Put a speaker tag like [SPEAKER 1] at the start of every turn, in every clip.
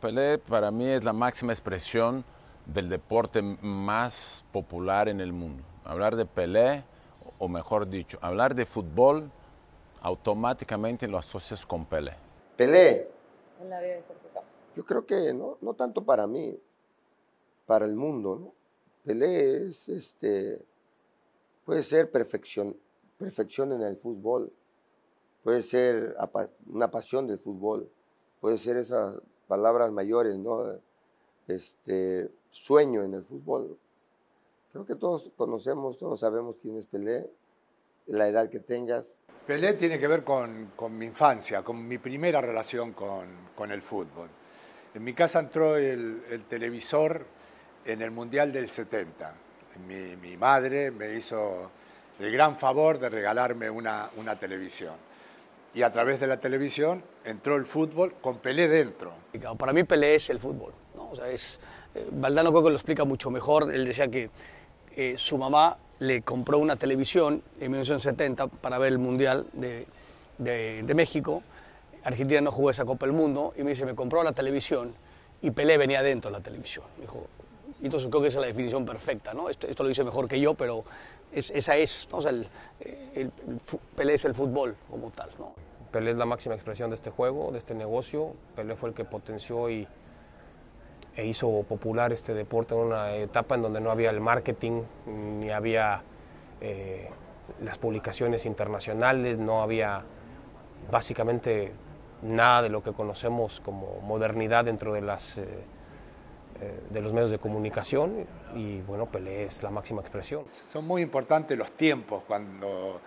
[SPEAKER 1] Pelé para mí es la máxima expresión del deporte más popular en el mundo. Hablar de Pelé, o mejor dicho, hablar de fútbol, automáticamente lo asocias con Pelé.
[SPEAKER 2] Pelé,
[SPEAKER 3] en la vida deportiva?
[SPEAKER 2] yo creo que no, no tanto para mí, para el mundo, ¿no? Pelé es, este, puede ser perfección, perfección en el fútbol, puede ser una pasión del fútbol, puede ser esas palabras mayores, ¿no? Este, sueño en el fútbol. Creo que todos conocemos, todos sabemos quién es Pelé, la edad que tengas.
[SPEAKER 4] Pelé tiene que ver con, mi infancia, con mi primera relación con, el fútbol. En mi casa entró el, el televisor en el Mundial del 70. Mi, madre me hizo el gran favor de regalarme una televisión. Y a través de la televisión entró el fútbol con Pelé dentro.
[SPEAKER 5] Para mí Pelé es el fútbol. ¿no? O sea, es, eh, Valdano que lo explica mucho mejor. Él decía que eh, su mamá le compró una televisión en 1970 para ver el Mundial de, de- de México. Argentina no jugó esa Copa del Mundo y me dice, me compró la televisión y Pelé venía dentro de la televisión. Dijo, y entonces creo que esa es la definición perfecta. ¿no? Esto, esto lo dice mejor que yo, pero es- esa es. O sea, el, Pelé es el fútbol como tal. ¿no?
[SPEAKER 6] Pelé es la máxima expresión de este juego, de este negocio. Pelé fue el que potenció y, e hizo popular este deporte en una etapa en donde no había el marketing, ni había eh, las publicaciones internacionales, no había básicamente nada de lo que conocemos como modernidad dentro de, las, eh, de los medios de comunicación. Y bueno, Pelé es la máxima expresión.
[SPEAKER 4] Son muy importantes los tiempos cuando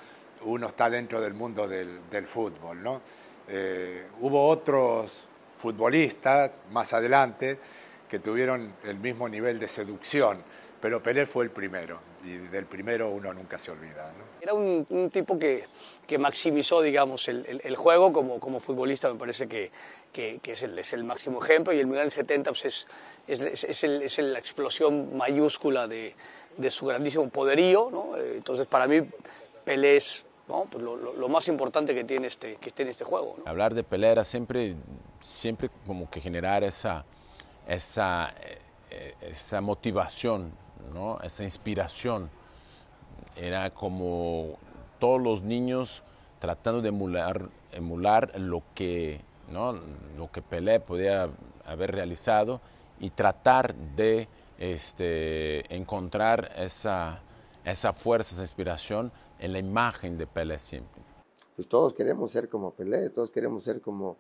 [SPEAKER 4] uno está dentro del mundo del, del fútbol. ¿no? Eh, hubo otros futbolistas más adelante que tuvieron el mismo nivel de seducción, pero Pelé fue el primero y del primero uno nunca se olvida. ¿no?
[SPEAKER 5] Era un, un tipo que, que maximizó, digamos, el, el- el juego como, como futbolista, me parece que, que- que es, el, es el máximo ejemplo, y el Mundial 70 pues, es, es, es- es el- es la explosión mayúscula de, de su grandísimo poderío, ¿no? Eh, Entonces, para mí, Pelé es ¿no? Pues lo, lo- lo más importante que tiene este, que tiene este juego. ¿no?
[SPEAKER 1] Hablar de Pelé era siempre, siempre como que generar esa, esa, eh, eh, esa motivación, ¿no? esa inspiración. Era como todos los niños tratando de emular, emular lo, que, ¿no? lo que Pelé podía haber realizado y tratar de este, encontrar esa, esa fuerza, esa inspiración en la imagen de Pelé siempre.
[SPEAKER 2] Pues todos queremos ser como Pelé, todos queremos ser como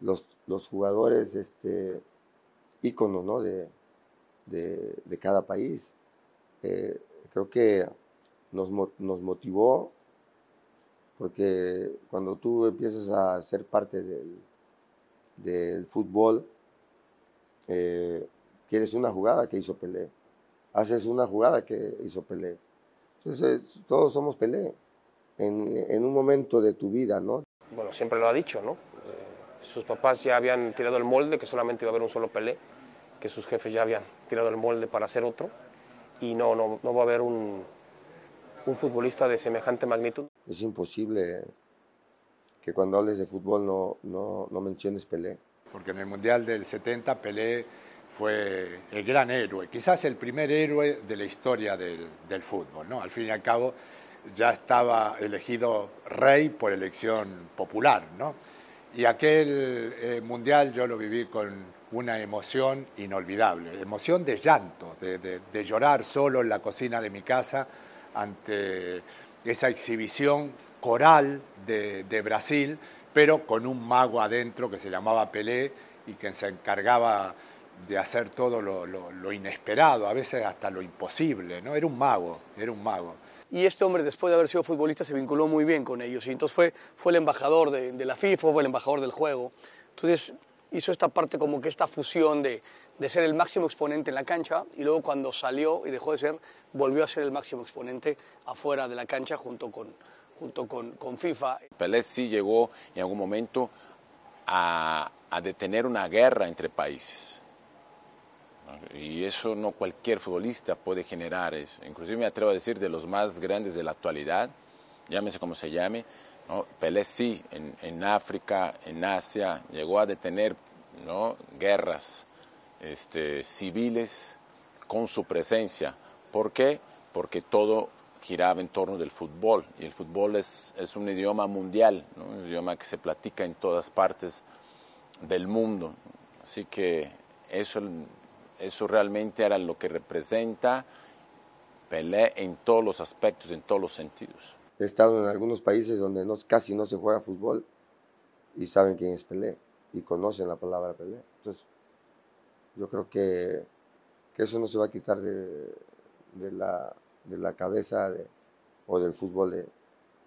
[SPEAKER 2] los, los jugadores este, íconos ¿no? de, de, de cada país. Eh, creo que nos, nos motivó porque cuando tú empiezas a ser parte del, del fútbol, eh, quieres una jugada que hizo Pelé, haces una jugada que hizo Pelé. Entonces, todos somos Pelé en, en un momento de tu vida, ¿no?
[SPEAKER 6] Bueno, siempre lo ha dicho, ¿no? Eh, sus papás ya habían tirado el molde, que solamente iba a haber un solo Pelé, que sus jefes ya habían tirado el molde para hacer otro, y no, no, no va a haber un, un futbolista de semejante magnitud.
[SPEAKER 2] Es imposible que cuando hables de fútbol no, no, no menciones Pelé.
[SPEAKER 4] porque en el Mundial del 70 Pelé fue el gran héroe, quizás el primer héroe de la historia del, del fútbol. ¿no? Al fin y al cabo ya estaba elegido rey por elección popular. ¿no? Y aquel eh, Mundial yo lo viví con una emoción inolvidable, emoción de llanto, de, llorar solo en la cocina de mi casa ante esa exhibición coral de, Brasil, pero con un mago adentro que se llamaba Pelé y que se encargaba de hacer todo lo, inesperado, a veces hasta lo imposible, ¿no? Era un mago, era un mago.
[SPEAKER 5] Y este hombre, después de haber sido futbolista, se vinculó muy bien con ellos. Y entonces fue, fue el embajador de la FIFA, fue el embajador del juego. Entonces hizo esta parte como que esta fusión de, de ser el máximo exponente en la cancha y luego cuando salió y dejó de ser, volvió a ser el máximo exponente afuera de la cancha junto con, junto con, con FIFA.
[SPEAKER 1] Pelé sí llegó en algún momento a, a detener una guerra entre países. Y eso no cualquier futbolista puede generar eso. Inclusive me atrevo a decir de los más grandes de la actualidad, llámese como se llame, Pelé sí, en, África, en Asia, llegó a detener guerras este, civiles con su presencia. ¿Por qué? Porque todo giraba en torno del fútbol y el fútbol es, es un idioma mundial, un idioma que se platica en todas partes del mundo. Así que eso, eso realmente era lo que representa Pelé en todos los aspectos, en todos los sentidos.
[SPEAKER 2] He estado en algunos países donde no, casi no se juega fútbol y saben quién es Pelé y conocen la palabra Pelé. Entonces, yo creo que, que eso no se va a quitar de, de la, de la cabeza o del fútbol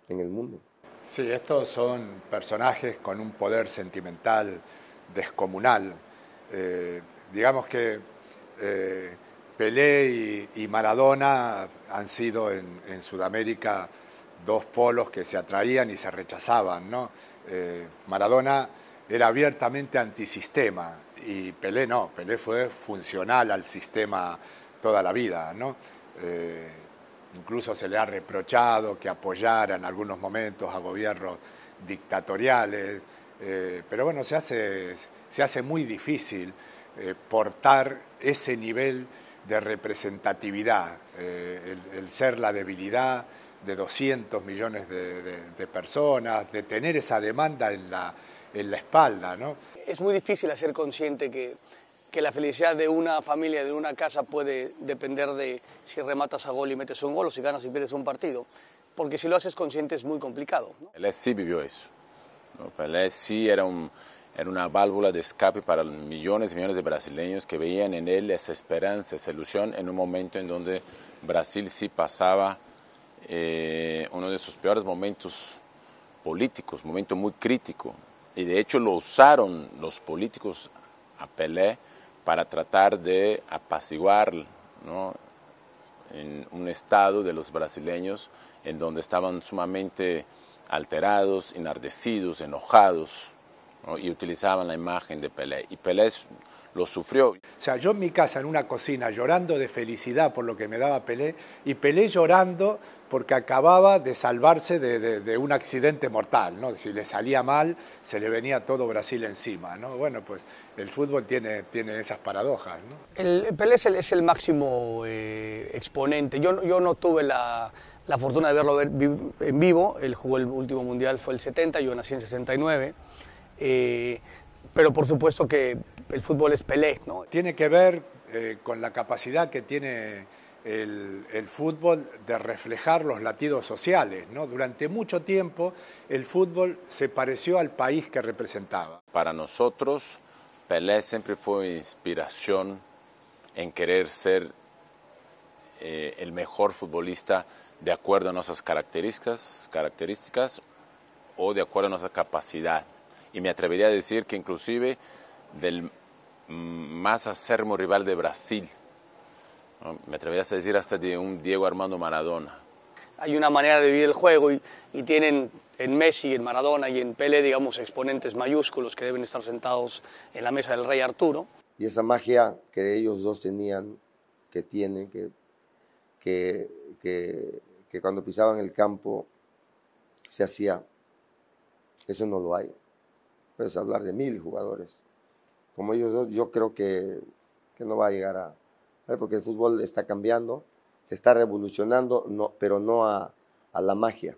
[SPEAKER 2] en el mundo.
[SPEAKER 4] Sí, estos son personajes con un poder sentimental descomunal. Eh, digamos que eh, Pelé y, Maradona han sido en, en, Sudamérica dos polos que se atraían y se rechazaban. ¿no? Eh, Maradona era abiertamente antisistema y Pelé no, Pelé fue funcional al sistema toda la vida. ¿no? incluso se le ha reprochado que apoyara en algunos momentos a gobiernos dictatoriales. Eh, pero bueno, se hace, se hace muy difícil eh, portar ese nivel de representatividad, eh, el, ser la debilidad de 200 millones de, personas, de tener esa demanda en la, en la espalda. ¿no?
[SPEAKER 5] Es muy difícil hacer consciente que, que la felicidad de una familia, de una casa, puede depender de si rematas a gol y metes un gol o si ganas y pierdes un partido. Porque si lo haces consciente es muy complicado.
[SPEAKER 1] ¿no? Él sí vivió eso. Pelé sí era, un, era una válvula de escape para millones y millones de brasileños que veían en él esa esperanza, esa ilusión en un momento en donde Brasil sí pasaba eh, uno de sus peores momentos políticos, momento muy crítico. Y de hecho lo usaron los políticos a Pelé para tratar de apaciguar ¿no? en un estado de los brasileños en donde estaban sumamente alterados, enardecidos, enojados, y utilizaban la imagen de Pelé. Y Pelé lo sufrió. O
[SPEAKER 4] sea, yo en mi casa, en una cocina, llorando de felicidad por lo que me daba Pelé, y Pelé llorando porque acababa de salvarse de, un accidente mortal, ¿no? Si le salía mal, se le venía todo Brasil encima, ¿no? Bueno, pues el fútbol tiene, tiene esas paradojas, ¿no?
[SPEAKER 5] El, Pelé es el, máximo eh, exponente. Yo, yo no tuve la la fortuna de verlo en vivo. Él jugó el último mundial, fue el 70, yo nací en 69. Eh, pero por supuesto que el fútbol es Pelé. ¿no?
[SPEAKER 4] Tiene que ver eh, con la capacidad que tiene el, el, fútbol de reflejar los latidos sociales. ¿no? Durante mucho tiempo el fútbol se pareció al país que representaba.
[SPEAKER 1] Para nosotros, Pelé siempre fue inspiración en querer ser eh, el mejor futbolista de acuerdo a nuestras características, características o de acuerdo a nuestra capacidad. Y me atrevería a decir que inclusive del más acermo rival de Brasil, me atrevería a decir hasta de un Diego Armando Maradona.
[SPEAKER 5] Hay una manera de vivir el juego y, y tienen en Messi, en Maradona y en Pelé, digamos, exponentes mayúsculos que deben estar sentados en la mesa del rey Arturo.
[SPEAKER 2] Y esa magia que ellos dos tenían, que tienen, que, que que, cuando pisaban el campo se hacía. Eso no lo hay. Puedes hablar de mil jugadores. Como ellos dos, yo creo que, que no va a llegar a... Porque el fútbol está cambiando, se está revolucionando, no, pero no a, a la magia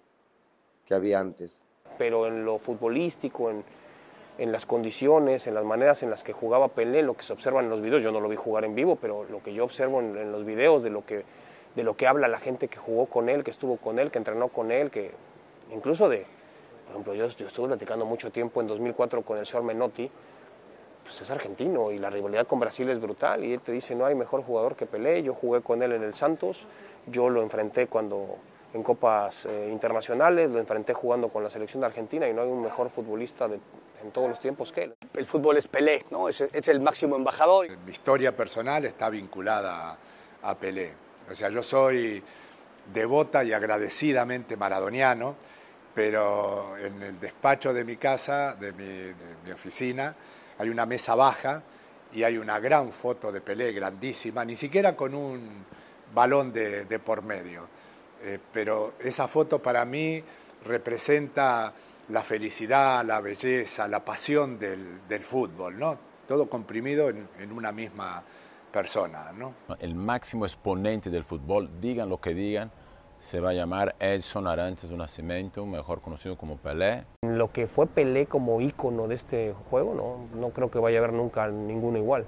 [SPEAKER 2] que había antes.
[SPEAKER 6] Pero en lo futbolístico, en, en las condiciones, en las maneras en las que jugaba Pelé, lo que se observa en los videos, yo no lo vi jugar en vivo, pero lo que yo observo en, en los videos de lo que de lo que habla la gente que jugó con él, que estuvo con él, que entrenó con él, que incluso de, por ejemplo, yo, estuve platicando mucho tiempo en 2004 con el señor Menotti, pues es argentino y la rivalidad con Brasil es brutal y él te dice no hay mejor jugador que Pelé, yo jugué con él en el Santos, yo lo enfrenté cuando en copas eh, internacionales, lo enfrenté jugando con la selección de Argentina y no hay un mejor futbolista en todos los tiempos que él.
[SPEAKER 5] El fútbol es Pelé, ¿no? es, es el máximo embajador.
[SPEAKER 4] Mi historia personal está vinculada a Pelé o sea, yo soy devota y agradecidamente maradoniano, pero en el despacho de mi casa, de mi, oficina, hay una mesa baja y hay una gran foto de Pelé, grandísima, ni siquiera con un balón de, por medio. Eh, pero esa foto para mí representa la felicidad, la belleza, la pasión del, fútbol, ¿no? todo comprimido en, en una misma persona. ¿no?
[SPEAKER 1] El máximo exponente del fútbol, digan lo que digan, se va a llamar Edson Arantes do Nascimento, mejor conocido como Pelé.
[SPEAKER 6] Lo que fue Pelé como ícono de este juego, no, no creo que vaya a haber nunca ninguno igual.